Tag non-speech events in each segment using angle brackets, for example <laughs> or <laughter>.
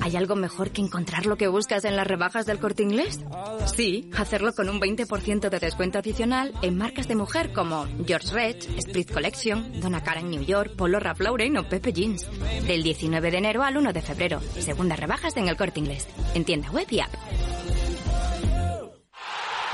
¿Hay algo mejor que encontrar lo que buscas en las rebajas del corte inglés? Sí, hacerlo con un 20% de descuento adicional en marcas de mujer como George Red, Split Collection, Donna Karan New York, Polo Ralph Lauren o Pepe Jeans. Del 19 de enero al 1 de febrero. Segundas rebajas en el corte inglés. En tienda web y app.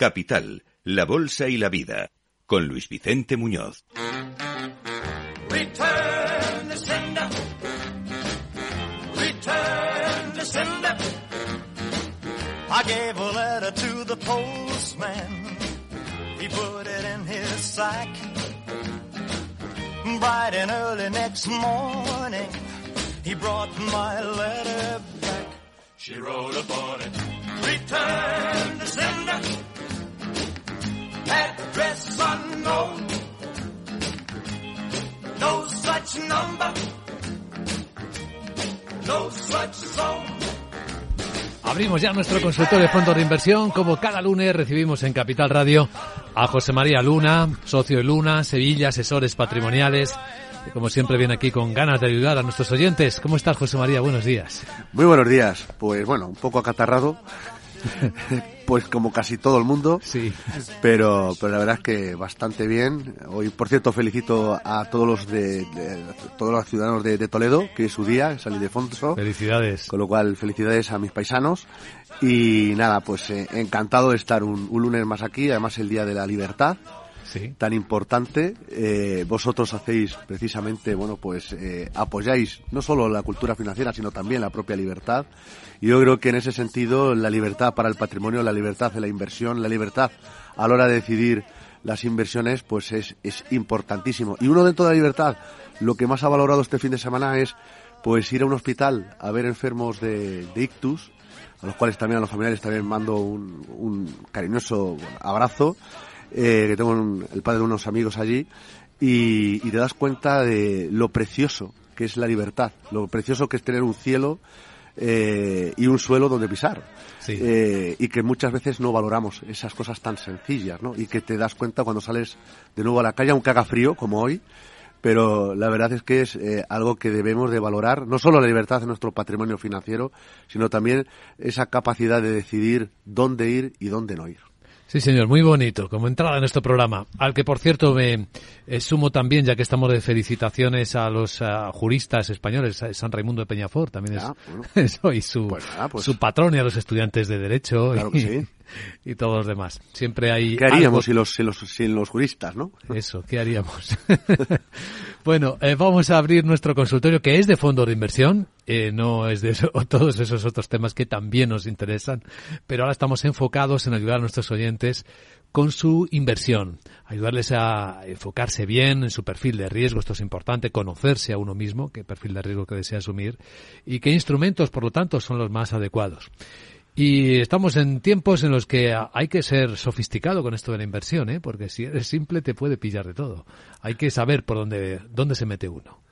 Capital, la Bolsa y la Vida, con Luis Vicente Muñoz. Return the sender. Return the sender. I gave a letter to the postman. He put it in his sack. Bright and early next morning, he brought my letter back. She wrote upon it. Return the sender. Unknown. No such number. No such zone. Abrimos ya nuestro consultorio de fondos de inversión. Como cada lunes recibimos en Capital Radio a José María Luna, socio de Luna, Sevilla, asesores patrimoniales. que como siempre viene aquí con ganas de ayudar a nuestros oyentes. ¿Cómo estás, José María? Buenos días. Muy buenos días. Pues bueno, un poco acatarrado. <laughs> pues como casi todo el mundo. Sí. Pero, pero la verdad es que bastante bien. Hoy, por cierto, felicito a todos los de, de- todos los ciudadanos de, de Toledo, que es su día, es San Ildefonso. Felicidades. Con lo cual, felicidades a mis paisanos. Y nada, pues eh, encantado de estar un, un lunes más aquí, además el Día de la Libertad Sí. tan importante. Eh, vosotros hacéis precisamente, bueno, pues eh, apoyáis no solo la cultura financiera, sino también la propia libertad. Y yo creo que en ese sentido, la libertad para el patrimonio, la libertad de la inversión, la libertad a la hora de decidir las inversiones, pues es, es importantísimo. Y uno dentro de la libertad, lo que más ha valorado este fin de semana es, pues ir a un hospital a ver enfermos de, de ictus, a los cuales también a los familiares también mando un, un cariñoso abrazo, eh, que tengo un- el padre de unos amigos allí, y, y te das cuenta de lo precioso que es la libertad, lo precioso que es tener un cielo eh, y un suelo donde pisar. Sí. Eh, y que muchas veces no valoramos esas cosas tan sencillas, ¿no? Y que te das cuenta cuando sales de nuevo a la calle, aunque haga frío, como hoy, pero la verdad es que es eh, algo que debemos de valorar, no solo la libertad de nuestro patrimonio financiero, sino también esa capacidad de decidir dónde ir y dónde no ir. Sí, señor, muy bonito, como entrada en nuestro programa, al que, por cierto, me eh, sumo también, ya que estamos de felicitaciones a los ah, juristas españoles, San Raimundo de Peñafort, también es, Ah, bueno. <laughs> soy su, Pues nada, pues- su patrón y a los estudiantes de Derecho Claro y, que sí. <laughs> y todos los demás. Siempre hay ¿Qué haríamos algo- sin los, sin los, sin los juristas, no? <laughs> Eso, ¿qué haríamos? <laughs> bueno, eh, vamos a abrir nuestro consultorio que es de fondos de inversión, eh, no es de eso- todos esos otros temas que también nos interesan, pero ahora estamos enfocados en ayudar a nuestros oyentes con su inversión, ayudarles a enfocarse bien en su perfil de riesgo, esto es importante, conocerse a uno mismo, qué perfil de riesgo que desea asumir y qué instrumentos, por lo tanto, son los más adecuados. Y estamos en tiempos en los que hay que ser sofisticado con esto de la inversión, ¿eh? porque si eres simple te puede pillar de todo. Hay que saber por dónde, dónde se mete uno.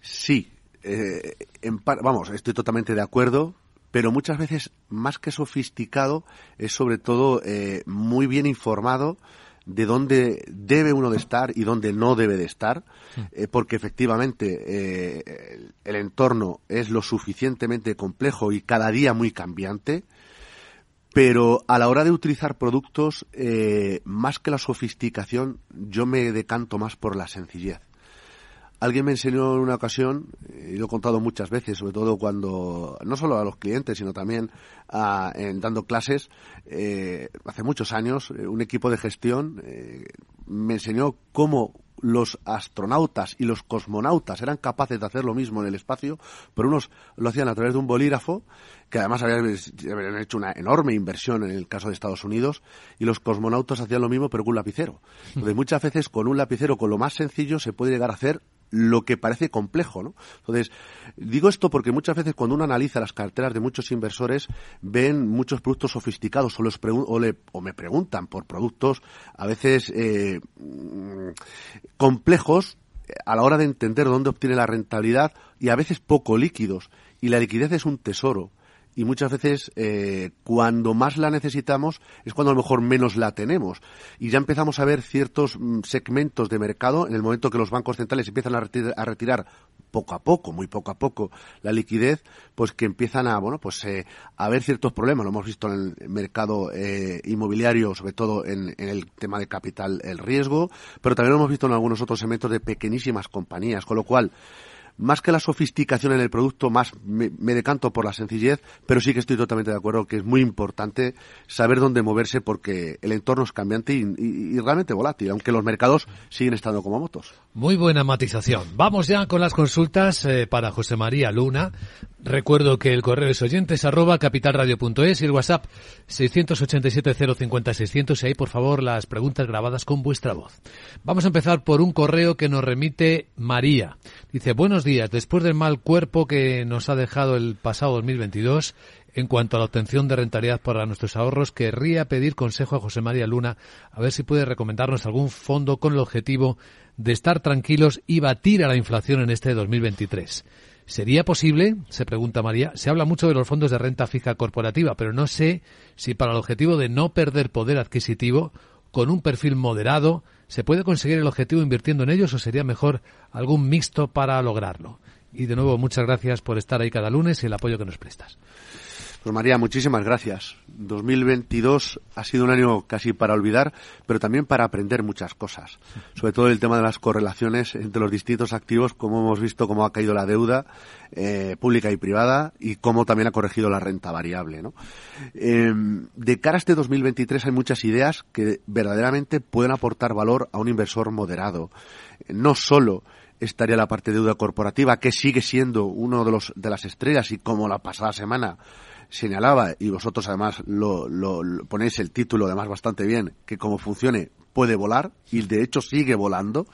Sí, eh, en par- vamos, estoy totalmente de acuerdo, pero muchas veces más que sofisticado es sobre todo eh, muy bien informado de dónde debe uno de estar y dónde no debe de estar, eh, porque efectivamente eh, el, entorno es lo suficientemente complejo y cada día muy cambiante, pero a la hora de utilizar productos, eh, más que la sofisticación, yo me decanto más por la sencillez. Alguien me enseñó en una ocasión, y lo he contado muchas veces, sobre todo cuando, no solo a los clientes, sino también en, dando clases, eh, hace muchos años, eh, un equipo de gestión eh, me enseñó cómo los astronautas y los cosmonautas eran capaces de hacer lo mismo en el espacio, pero unos lo hacían a través de un bolígrafo, que además habían, hecho una enorme inversión en el caso de Estados Unidos, y los cosmonautas hacían lo mismo, pero con un lapicero. Entonces, muchas veces con un lapicero, con lo más sencillo, se puede llegar a hacer lo que parece complejo, ¿no? Entonces, digo esto porque muchas veces cuando uno analiza las carteras de muchos inversores, ven muchos productos sofisticados o, los o, me preguntan por productos a veces eh, complejos a la hora de entender dónde obtiene la rentabilidad y a veces poco líquidos. Y la liquidez es un tesoro y muchas veces eh, cuando más la necesitamos es cuando a lo mejor menos la tenemos. Y ya empezamos a ver ciertos mm, segmentos de mercado en el momento que los bancos centrales empiezan a retirar, poco a poco, muy poco a poco, la liquidez, pues que empiezan a, bueno, pues eh, a haber ciertos problemas. Lo hemos visto en el mercado eh, inmobiliario, sobre todo en, el tema de capital, el riesgo, pero también lo hemos visto en algunos otros segmentos de pequeñísimas compañías, con lo cual más que la sofisticación en el producto, más me, decanto por la sencillez, pero sí que estoy totalmente de acuerdo que es muy importante saber dónde moverse porque el entorno es cambiante y, realmente volátil, aunque los mercados siguen estando como motos. Muy buena matización. Vamos ya con las consultas eh, para José María Luna. Recuerdo que el correo es oyentes arroba capitalradio.es y el WhatsApp 687 050 600 y ahí por favor las preguntas grabadas con vuestra voz. Vamos a empezar por un correo que nos remite María. Dice, buenos días, después del mal cuerpo que nos ha dejado el pasado 2022, en cuanto a la obtención de rentabilidad para nuestros ahorros, querría pedir consejo a José María Luna a ver si puede recomendarnos algún fondo con el objetivo de estar tranquilos y batir a la inflación en este 2023. ¿Sería posible? Se pregunta María. Se habla mucho de los fondos de renta fija corporativa, pero no sé si para el objetivo de no perder poder adquisitivo, con un perfil moderado, se puede conseguir el objetivo invirtiendo en ellos o sería mejor algún mixto para lograrlo. Y de nuevo, muchas gracias por estar ahí cada lunes y el apoyo que nos prestas. Pues María, muchísimas gracias. 2022 ha sido un año casi para olvidar, pero también para aprender muchas cosas. Sobre todo el tema de las correlaciones entre los distintos activos, como hemos visto cómo ha caído la deuda eh, pública y privada y cómo también ha corregido la renta variable. ¿no? Em, de cara a este 2023 hay muchas ideas que verdaderamente pueden aportar valor a un inversor moderado. No solo estaría la parte de deuda corporativa, que sigue siendo uno de los de las estrellas y como la pasada semana señalaba, y vosotros además lo, ponéis el título además bastante bien, que como funcione puede volar, y de hecho sigue volando.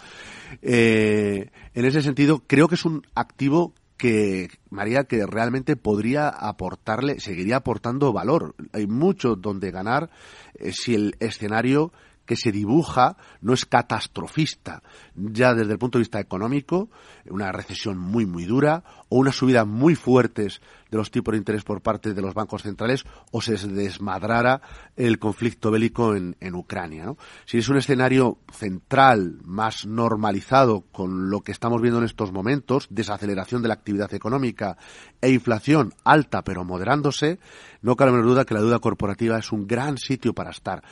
Eh, en ese sentido, creo que es un activo que, María, que realmente podría aportarle, seguiría aportando valor. Hay mucho donde ganar eh, si el escenario que se dibuja no es catastrofista, ya desde el punto de vista económico, una recesión muy, muy dura, o unas subidas muy fuertes de los tipos de interés por parte de los bancos centrales, o se desmadrara el conflicto bélico en, en Ucrania. ¿no? Si es un escenario central, más normalizado con lo que estamos viendo en estos momentos, desaceleración de la actividad económica e inflación alta pero moderándose, no cabe menor duda que la deuda corporativa es un gran sitio para estar.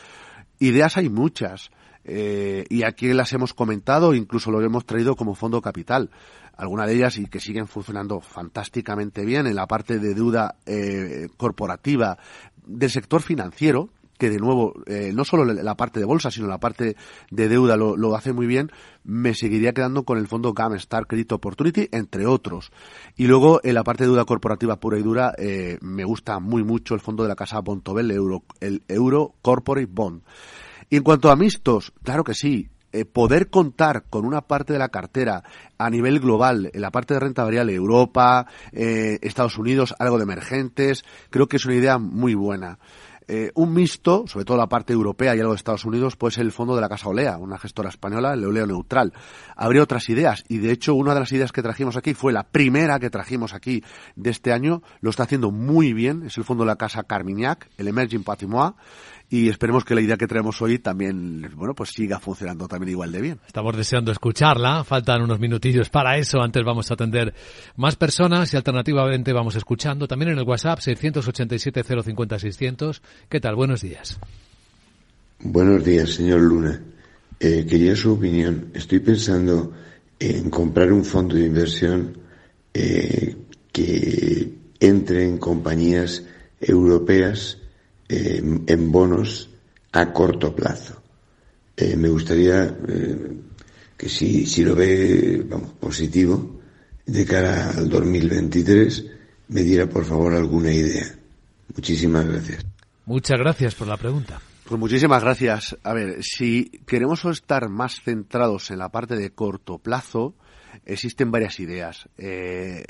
Ideas hay muchas. Eh, y aquí las hemos comentado, incluso lo hemos traído como fondo capital. Algunas de ellas y que siguen funcionando fantásticamente bien en la parte de deuda eh, corporativa del sector financiero, que de nuevo, eh, no solo la parte de bolsa, sino la parte de deuda lo, lo, hace muy bien, me seguiría quedando con el fondo GAM Star Credit Opportunity, entre otros. Y luego, en la parte de deuda corporativa pura y dura, eh, me gusta muy mucho el fondo de la casa Bontobel, el Euro, el Euro Corporate Bond. Y en cuanto a mixtos, claro que sí, eh, poder contar con una parte de la cartera a nivel global, en la parte de renta variable, Europa, Estados Unidos, algo de emergentes, creo que es una idea muy buena. Eh, un mixto, sobre todo la parte europea y algo de Estados Unidos, puede ser el fondo de la Casa Olea, una gestora española, el Oleo Neutral. Habría otras ideas y de hecho una de las ideas que trajimos aquí fue la primera que trajimos aquí de este año, lo está haciendo muy bien, es el fondo de la Casa Carmignac, el Emerging Patrimoine, y esperemos que la idea que traemos hoy también, bueno, pues siga funcionando también igual de bien. Estamos deseando escucharla, faltan unos minutillos para eso, antes vamos a atender más personas y alternativamente vamos escuchando también en el WhatsApp 687 050 600. ¿Qué tal? Buenos días. Buenos días, señor Luna. Eh, quería su opinión. Estoy pensando en comprar un fondo de inversión eh, que entre en compañías europeas en bonos a corto plazo. Eh, me gustaría eh, que si, si lo ve vamos, positivo de cara al 2023 me diera por favor alguna idea. Muchísimas gracias. Muchas gracias por la pregunta. Pues muchísimas gracias. A ver, si queremos estar más centrados en la parte de corto plazo, existen varias ideas. Eh,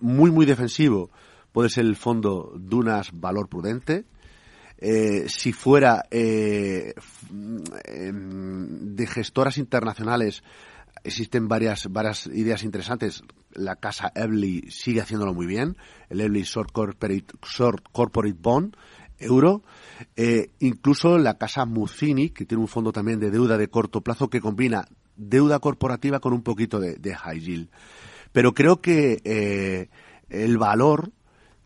muy, muy defensivo puede ser el fondo Dunas Valor Prudente. Eh, si fuera eh, em, de gestoras internacionales, existen varias, varias ideas interesantes. La casa Evely sigue haciéndolo muy bien. El Evely Short Corporate, Short Corporate Bond, euro. Eh, incluso la casa Mucini, que tiene un fondo también de deuda de corto plazo que combina deuda corporativa con un poquito de, de high yield. Pero creo que el valor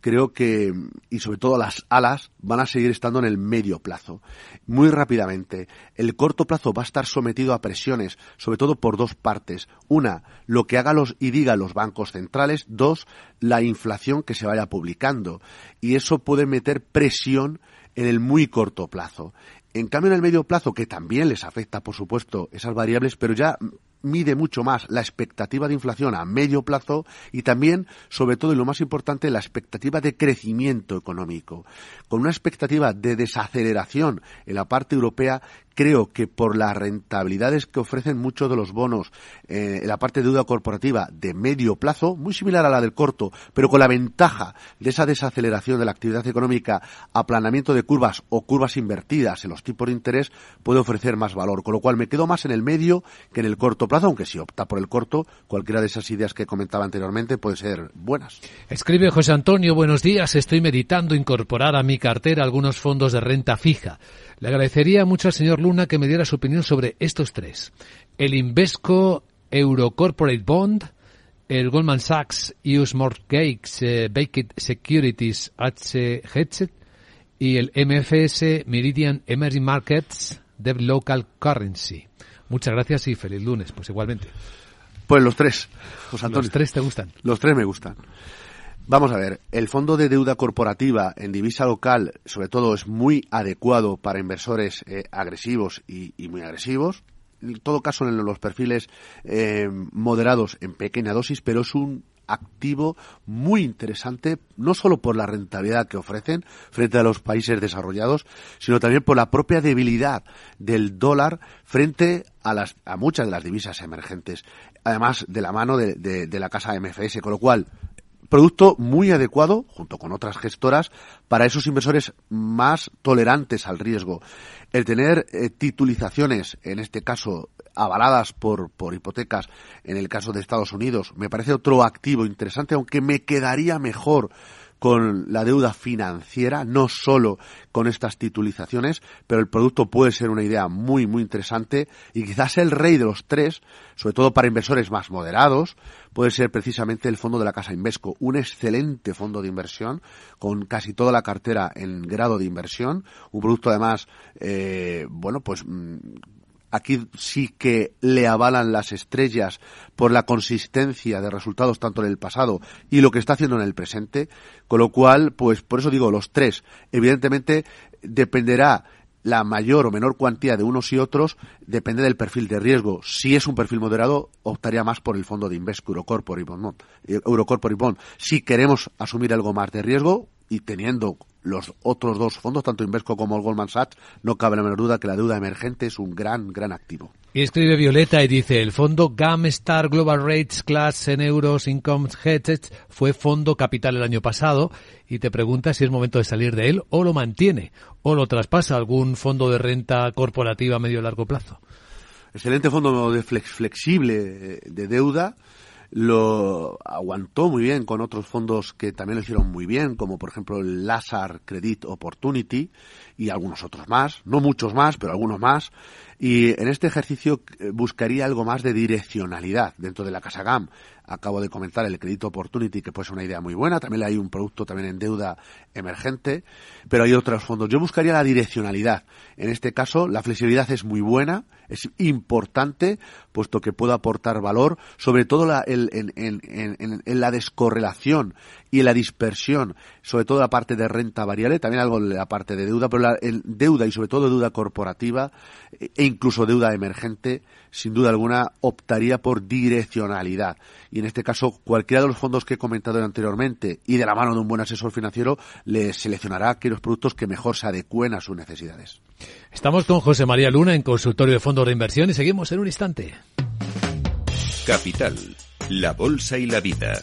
creo que, y sobre todo las alas, van a seguir estando en el medio plazo. Muy rápidamente, el corto plazo va a estar sometido a presiones, sobre todo por dos partes. Una, lo que haga los y diga los bancos centrales. Dos, la inflación que se vaya publicando. Y eso puede meter presión en el muy corto plazo. En cambio, en el medio plazo, que también les afecta, por supuesto, esas variables, pero ya mide mucho más la expectativa de inflación a medio plazo y también, sobre todo y lo más importante, la expectativa de crecimiento económico. Con una expectativa de desaceleración en la parte europea creo que por las rentabilidades que ofrecen muchos de los bonos eh, en la parte de deuda corporativa de medio plazo, muy similar a la del corto, pero con la ventaja de esa desaceleración de la actividad económica, aplanamiento de curvas o curvas invertidas en los tipos de interés, puede ofrecer más valor. Con lo cual me quedo más en el medio que en el corto plazo, aunque si opta por el corto, cualquiera de esas ideas que comentaba anteriormente puede ser buenas. Escribe José Antonio, buenos días, estoy meditando incorporar a mi cartera algunos fondos de renta fija. Le agradecería mucho al señor Luna que me diera su opinión sobre estos tres. El Invesco Euro Corporate Bond, el Goldman Sachs US Mortgage eh, Baked Securities H y el MFS Meridian Emerging Markets Dev Local Currency. Muchas gracias y feliz lunes, pues igualmente. Pues los tres, José Antonio. Los tres te gustan. Los tres me gustan. Vamos a ver, el fondo de deuda corporativa en divisa local, sobre todo, es muy adecuado para inversores eh, agresivos y, muy agresivos. En todo caso, en los perfiles eh, moderados en pequeña dosis, pero es un activo muy interesante, no solo por la rentabilidad que ofrecen frente a los países desarrollados, sino también por la propia debilidad del dólar frente a, las, a muchas de las divisas emergentes, además de la mano de, de la casa MFS, con lo cual producto muy adecuado, junto con otras gestoras, para esos inversores más tolerantes al riesgo. El tener eh, titulizaciones, en este caso avaladas por, por hipotecas, en el caso de Estados Unidos, me parece otro activo interesante, aunque me quedaría mejor con la deuda financiera, no solo con estas titulizaciones, pero el producto puede ser una idea muy, muy interesante y quizás el rey de los tres, sobre todo para inversores más moderados, puede ser precisamente el fondo de la Casa Invesco, un excelente fondo de inversión con casi toda la cartera en grado de inversión, un producto además, eh, bueno, pues mm, aquí sí que le avalan las estrellas por la consistencia de resultados tanto en el pasado y lo que está haciendo en el presente, con lo cual, pues por eso digo, los tres, evidentemente dependerá la mayor o menor cuantía de unos y otros depende del perfil de riesgo. Si es un perfil moderado, optaría más por el fondo de Invesco Eurocorporate Bond. Eurocorporate Bond. Si queremos asumir algo más de riesgo y teniendo los otros dos fondos, tanto Invesco como el Goldman Sachs, no cabe la menor duda que la deuda emergente es un gran, gran activo. Y escribe Violeta y dice, el fondo GAMSTAR Global Rates Class en euros Income Hedged fue fondo capital el año pasado y te pregunta si es momento de salir de él o lo mantiene o lo traspasa a algún fondo de renta corporativa a medio largo plazo. Excelente fondo de flexible de deuda lo aguantó muy bien con otros fondos que también lo hicieron muy bien, como por ejemplo el Lazar Credit Opportunity y algunos otros más, no muchos más, pero algunos más. Y en este ejercicio eh, buscaría algo más de direccionalidad dentro de la Casa GAM. Acabo de comentar el crédito opportunity, que puede ser una idea muy buena. También hay un producto también en deuda emergente, pero hay otros fondos. Yo buscaría la direccionalidad. En este caso, la flexibilidad es muy buena, es importante, puesto que puede aportar valor, sobre todo la, en, la descorrelación y en la dispersión, sobre todo la parte de renta variable, también algo de la parte de deuda, pero la deuda y sobre todo deuda corporativa e incluso deuda emergente, sin duda alguna optaría por direccionalidad. Y en este caso, cualquiera de los fondos que he comentado anteriormente y de la mano de un buen asesor financiero, le seleccionará aquellos productos que mejor se adecúen a sus necesidades. Estamos con José María Luna en consultorio de fondos de inversión y seguimos en un instante. Capital, la bolsa y la vida.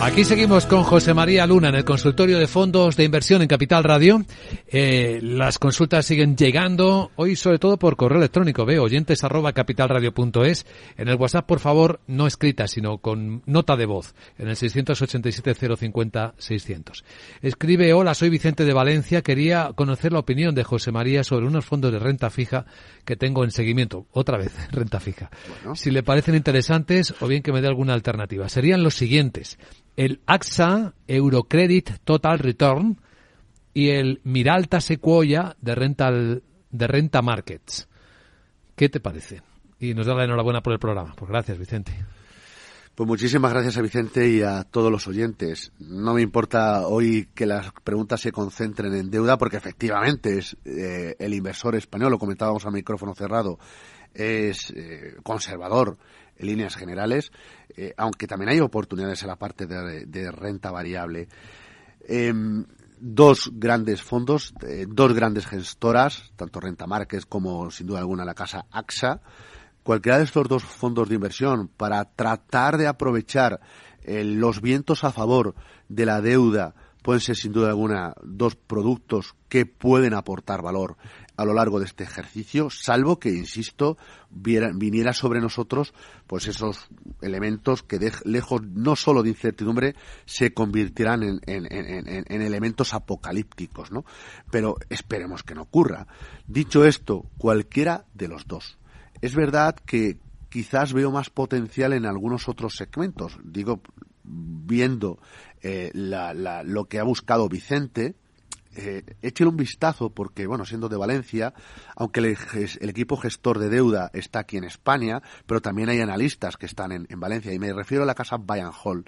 Aquí seguimos con José María Luna en el consultorio de fondos de inversión en Capital Radio. Eh, las consultas siguen llegando, hoy sobre todo por correo electrónico, veo oyentes arroba capitalradio.es. En el WhatsApp, por favor, no escrita, sino con nota de voz, en el 687-050-600. Escribe, hola, soy Vicente de Valencia, quería conocer la opinión de José María sobre unos fondos de renta fija que tengo en seguimiento. Otra vez, <laughs> renta fija. Si le parecen interesantes o bien que me dé alguna alternativa. Serían los siguientes el AXA Eurocredit Total Return y el Miralta Sequoia de Rental de Renta Markets. ¿Qué te parece? Y nos da la enhorabuena por el programa. Pues gracias, Vicente. Pues muchísimas gracias a Vicente y a todos los oyentes. No me importa hoy que las preguntas se concentren en deuda, porque efectivamente es eh, el inversor español, lo comentábamos a micrófono cerrado, es eh, conservador en líneas generales, eh, aunque también hay oportunidades en la parte de, renta variable. Em, dos grandes fondos, eh, dos grandes gestoras, tanto Renta Márquez como sin duda alguna la casa AXA. Cualquiera de estos dos fondos de inversión para tratar de aprovechar eh, los vientos a favor de la deuda pueden ser sin duda alguna dos productos que pueden aportar valor a lo largo de este ejercicio, salvo que, insisto, viniera sobre nosotros pues esos elementos que de, lejos no solo de incertidumbre se convirtieran en, en, elementos apocalípticos, ¿no? Pero esperemos que no ocurra. Dicho esto, cualquiera de los dos. Es verdad que quizás veo más potencial en algunos otros segmentos. Digo, viendo eh, lo que ha buscado Vicente, eh, un vistazo porque, bueno, siendo de Valencia, aunque el, equipo gestor de deuda está aquí en España, pero también hay analistas que están en, Valencia y me refiero a la casa Bayern Hall.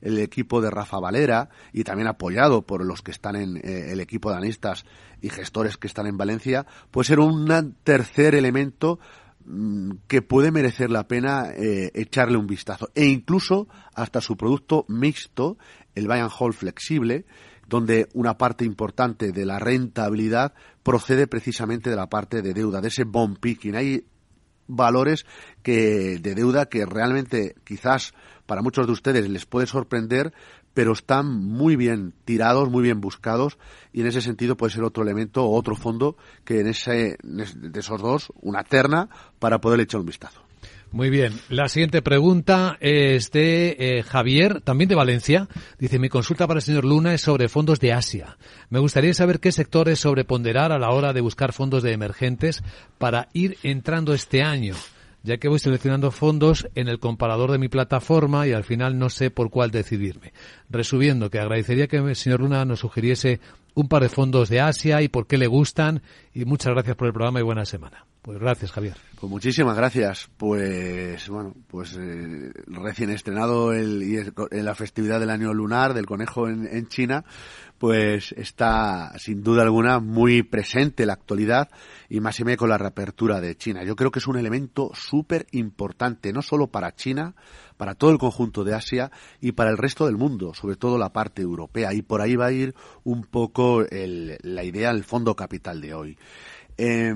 El equipo de Rafa Valera y también apoyado por los que están en eh, el equipo de analistas y gestores que están en Valencia, puede ser un tercer elemento mm, que puede merecer la pena eh, echarle un vistazo. E incluso hasta su producto mixto, el Bayern Hall flexible, donde una parte importante de la rentabilidad procede precisamente de la parte de deuda, de ese bond picking. Hay valores que de deuda que realmente quizás para muchos de ustedes les puede sorprender, pero están muy bien tirados, muy bien buscados y en ese sentido puede ser otro elemento o otro fondo que en ese de esos dos una terna para poder echar un vistazo. Muy bien. La siguiente pregunta es de eh, Javier, también de Valencia. Dice, mi consulta para el señor Luna es sobre fondos de Asia. Me gustaría saber qué sectores sobreponderar a la hora de buscar fondos de emergentes para ir entrando este año ya que voy seleccionando fondos en el comparador de mi plataforma y al final no sé por cuál decidirme. Resumiendo, que agradecería que el señor Luna nos sugiriese un par de fondos de Asia y por qué le gustan. Y muchas gracias por el programa y buena semana. Pues gracias, Javier. Pues muchísimas gracias. Pues bueno, pues eh, recién estrenado el, en la festividad del año lunar del conejo en, en China, pues está sin duda alguna muy presente la actualidad y más y menos con la reapertura de China. Yo creo que es un elemento súper importante, no solo para China, para todo el conjunto de Asia y para el resto del mundo, sobre todo la parte europea. Y por ahí va a ir un poco el, la idea, el fondo capital de hoy. Eh,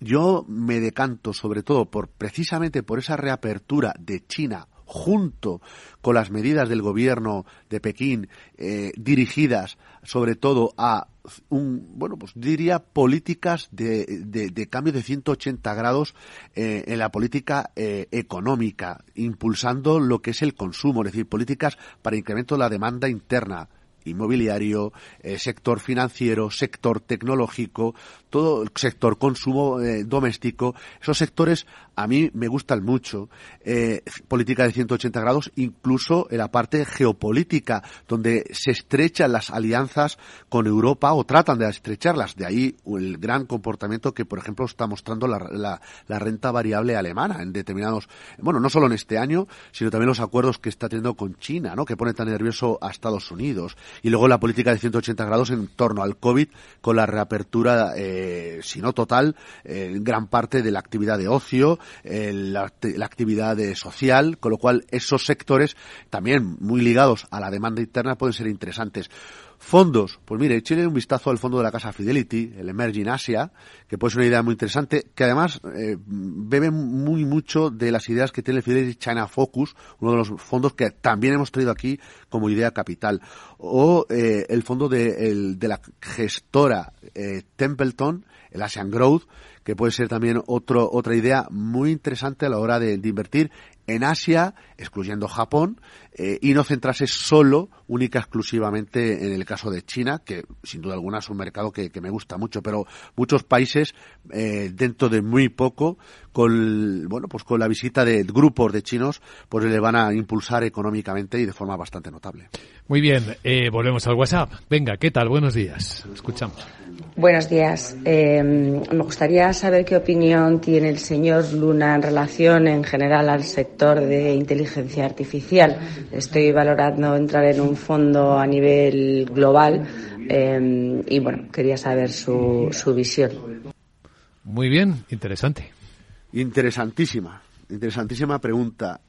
yo me decanto sobre todo por precisamente por esa reapertura de China junto con las medidas del gobierno de Pekín eh, dirigidas sobre todo a un, bueno, pues diría políticas de, de, de cambio de 180 grados eh, en la política eh, económica, impulsando lo que es el consumo, es decir, políticas para incremento de la demanda interna, inmobiliario, eh, sector financiero, sector tecnológico, todo el sector consumo eh, doméstico, esos sectores a mí me gustan mucho. Eh, política de 180 grados, incluso en la parte geopolítica, donde se estrechan las alianzas con Europa o tratan de estrecharlas. De ahí el gran comportamiento que, por ejemplo, está mostrando la, la, la renta variable alemana en determinados, bueno, no solo en este año, sino también los acuerdos que está teniendo con China, ¿no? Que pone tan nervioso a Estados Unidos. Y luego la política de 180 grados en torno al COVID, con la reapertura, eh, si no total, eh, gran parte de la actividad de ocio, eh, la, la, actividad social, con lo cual esos sectores, también muy ligados a la demanda interna, pueden ser interesantes. Fondos, pues mire, échale un vistazo al fondo de la casa Fidelity, el Emerging Asia, que puede ser una idea muy interesante, que además eh, bebe muy mucho de las ideas que tiene el Fidelity China Focus, uno de los fondos que también hemos traído aquí como idea capital. O eh, el fondo de, el, de la gestora eh, Templeton, el Asian Growth, que puede ser también otro, otra idea muy interesante a la hora de, de invertir en Asia, excluyendo Japón, eh, y no centrarse solo, única exclusivamente en el caso de China, que sin duda alguna es un mercado que, que me gusta mucho, pero muchos países eh, dentro de muy poco, con bueno, pues con la visita de grupos de chinos, pues le van a impulsar económicamente y de forma bastante notable. Muy bien, eh, volvemos al WhatsApp. Venga, ¿qué tal? Buenos días. Escuchamos. Buenos días. Eh, me gustaría saber qué opinión tiene el señor Luna en relación en general al sector de inteligencia artificial. Estoy valorando entrar en un fondo a nivel global eh, y bueno, quería saber su, su visión. Muy bien, interesante. Interesantísima, interesantísima pregunta.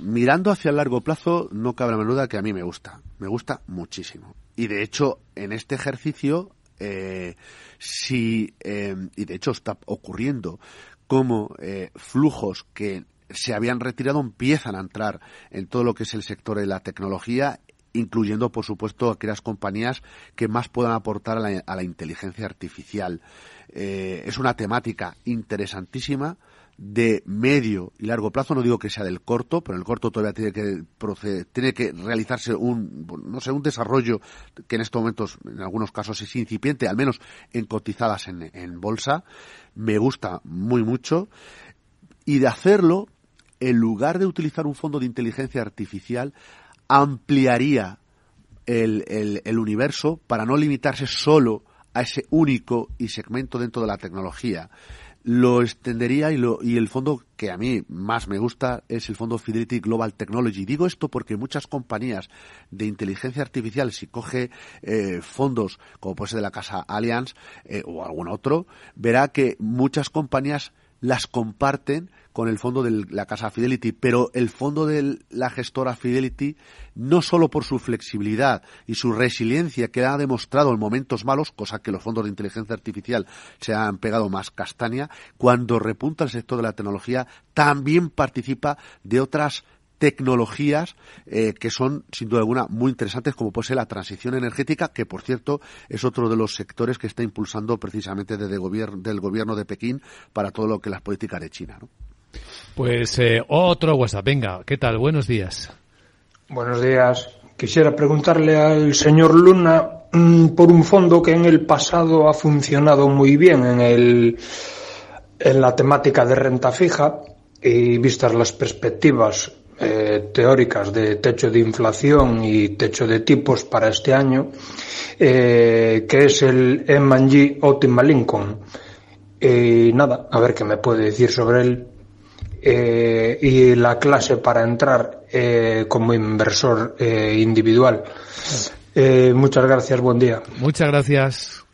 Mirando hacia el largo plazo, no cabe la menor que a mí me gusta. Me gusta muchísimo. Y de hecho, en este ejercicio eh, si, eh, y de hecho está ocurriendo, como eh, flujos que se habían retirado empiezan a entrar en todo lo que es el sector de la tecnología incluyendo, por supuesto, aquellas compañías que más puedan aportar a la, inteligencia artificial. Eh, es una temática interesantísima de medio y largo plazo, no digo que sea del corto, pero en el corto todavía tiene que proceder, tiene que realizarse un, no sé, un desarrollo que en estos momentos, en algunos casos, es incipiente, al menos en cotizadas en bolsa. Me gusta muy mucho. Y de hacerlo, en lugar de utilizar un fondo de inteligencia artificial, ampliaría el, el, universo para no limitarse solo a ese único y segmento dentro de la tecnología lo extendería y, lo, y el fondo que a mí más me gusta es el fondo Fidelity Global Technology. Digo esto porque muchas compañías de inteligencia artificial, si coge eh, fondos como puede ser de la casa Allianz eh, o algún otro, verá que muchas compañías las comparten con el fondo de la casa Fidelity, pero el fondo de la gestora Fidelity, no solo por su flexibilidad y su resiliencia que ha demostrado en momentos malos, cosa que los fondos de inteligencia artificial se han pegado más castaña, cuando repunta el sector de la tecnología, también participa de otras tecnologías eh, que son, sin duda alguna, muy interesantes, como puede ser la transición energética, que, por cierto, es otro de los sectores que está impulsando precisamente desde el gobierno, del gobierno de Pekín para todo lo que las políticas de China. ¿no? Pues eh, otro WhatsApp. Venga, ¿qué tal? Buenos días. Buenos días. Quisiera preguntarle al señor Luna mmm, por un fondo que en el pasado ha funcionado muy bien en, el, en la temática de renta fija y vistas las perspectivas eh, teóricas de techo de inflación y techo de tipos para este año, eh, que es el M&G Optima Lincoln. Y nada, a ver qué me puede decir sobre él. Eh, y la clase para entrar eh, como inversor eh, individual. Eh, muchas gracias, buen día. Muchas gracias.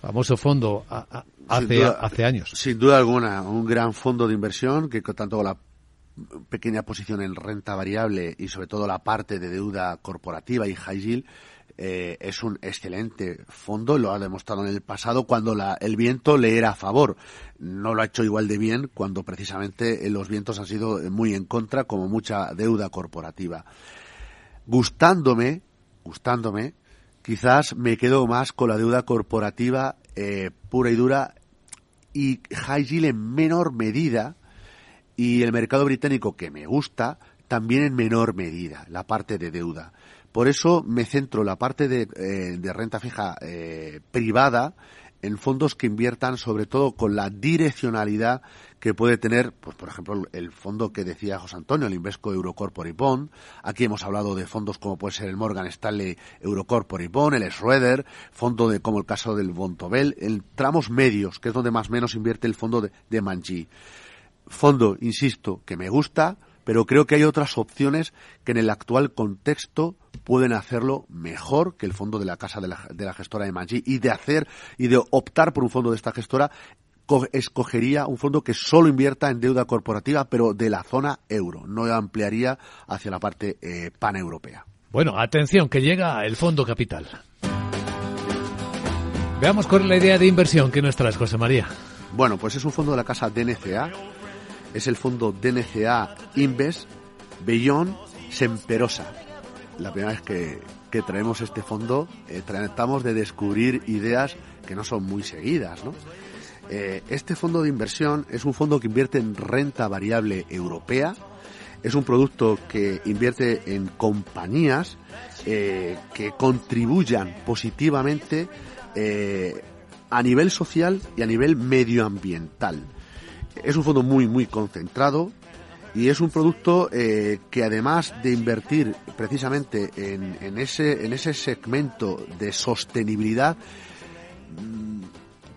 Famoso fondo a- a- hace, duda- hace años. Sin duda alguna, un gran fondo de inversión que con tanto la pequeña posición en renta variable y sobre todo la parte de deuda corporativa y high yield eh, es un excelente fondo, lo ha demostrado en el pasado cuando la- el viento le era a favor. No lo ha hecho igual de bien cuando precisamente los vientos han sido muy en contra, como mucha deuda corporativa. Gustándome, gustándome, quizás me quedo más con la deuda corporativa eh, pura y dura y high yield en menor medida y el mercado británico que me gusta también en menor medida, la parte de deuda. Por eso me centro la parte de, eh, de renta fija eh, privada en fondos que inviertan sobre todo con la direccionalidad que puede tener, pues por ejemplo, el fondo que decía José Antonio, el Invesco Eurocorporate Bond. Aquí hemos hablado de fondos como puede ser el Morgan Stanley Eurocorporate Bond, el Schroeder, fondo de como el caso del Bontobel, en tramos medios, que es donde más o menos invierte el fondo de, de Manji fondo, insisto, que me gusta, pero creo que hay otras opciones que en el actual contexto pueden hacerlo mejor que el fondo de la casa de la, de la gestora de Manji y de hacer y de optar por un fondo de esta gestora co- escogería un fondo que solo invierta en deuda corporativa pero de la zona euro, no ampliaría hacia la parte eh, paneuropea. Bueno, atención, que llega el Fondo Capital. Veamos cuál es la idea de inversión que nos traes, José María. Bueno, pues es un fondo de la casa DNCA, es el fondo DNCA Invest Beyond Semperosa. La primera vez que, que traemos este fondo, eh, tratamos de descubrir ideas que no son muy seguidas, ¿no? Eh, este fondo de inversión es un fondo que invierte en renta variable europea, es un producto que invierte en compañías eh, que contribuyan positivamente a nivel social y a nivel medioambiental. Es un fondo muy, muy concentrado y es un producto eh, que además de invertir precisamente en, en ese, en ese segmento de sostenibilidad, mm,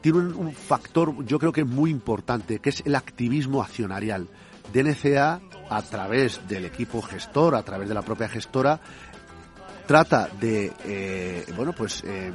tiene un, factor yo creo que muy importante, que es el activismo accionarial. DNCA, a través del equipo gestor, a través de la propia gestora, trata de eh, bueno pues eh,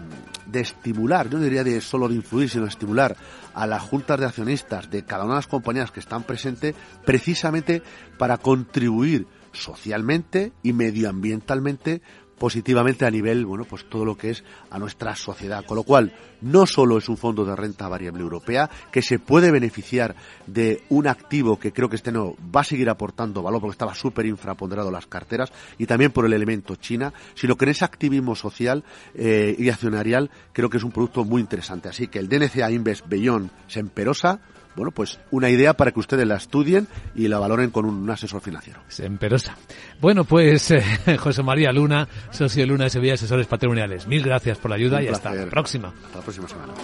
de estimular yo no diría de solo de influir sino de estimular a las juntas de accionistas de cada una de las compañías que están presentes precisamente para contribuir socialmente y medioambientalmente positivamente a nivel, bueno, pues todo lo que es a nuestra sociedad. Con lo cual, no solo es un fondo de renta variable europea que se puede beneficiar de un activo que creo que este no va a seguir aportando valor porque estaba súper infraponderado las carteras y también por el elemento China, sino que en ese activismo social eh, y accionarial creo que es un producto muy interesante. Así que el DNCA Invest Beyond Semperosa, bueno, pues una idea para que ustedes la estudien y la valoren con un asesor financiero. Semperosa. Bueno, pues <laughs> eh, José María Luna, socio de Luna de Sevilla Asesores Patrimoniales. Mil gracias por la ayuda Un y hasta placer. la próxima. Hasta la próxima semana.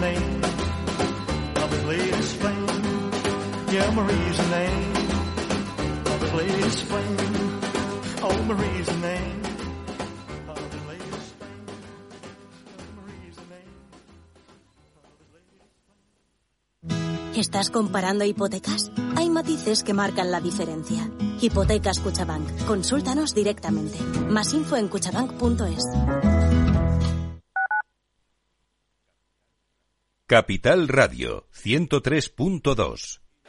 Name of the latest. Yeah, Marie's the name of the latest flame. Oh, Marie's the name. of the latest flame. Marie's the name. ¿Estás comparando hipotecas? Hay matices que marcan la diferencia. Hipotecas Cuchabank. Consúltanos directamente. Más info en cuchabank.es. Capital Radio 103.2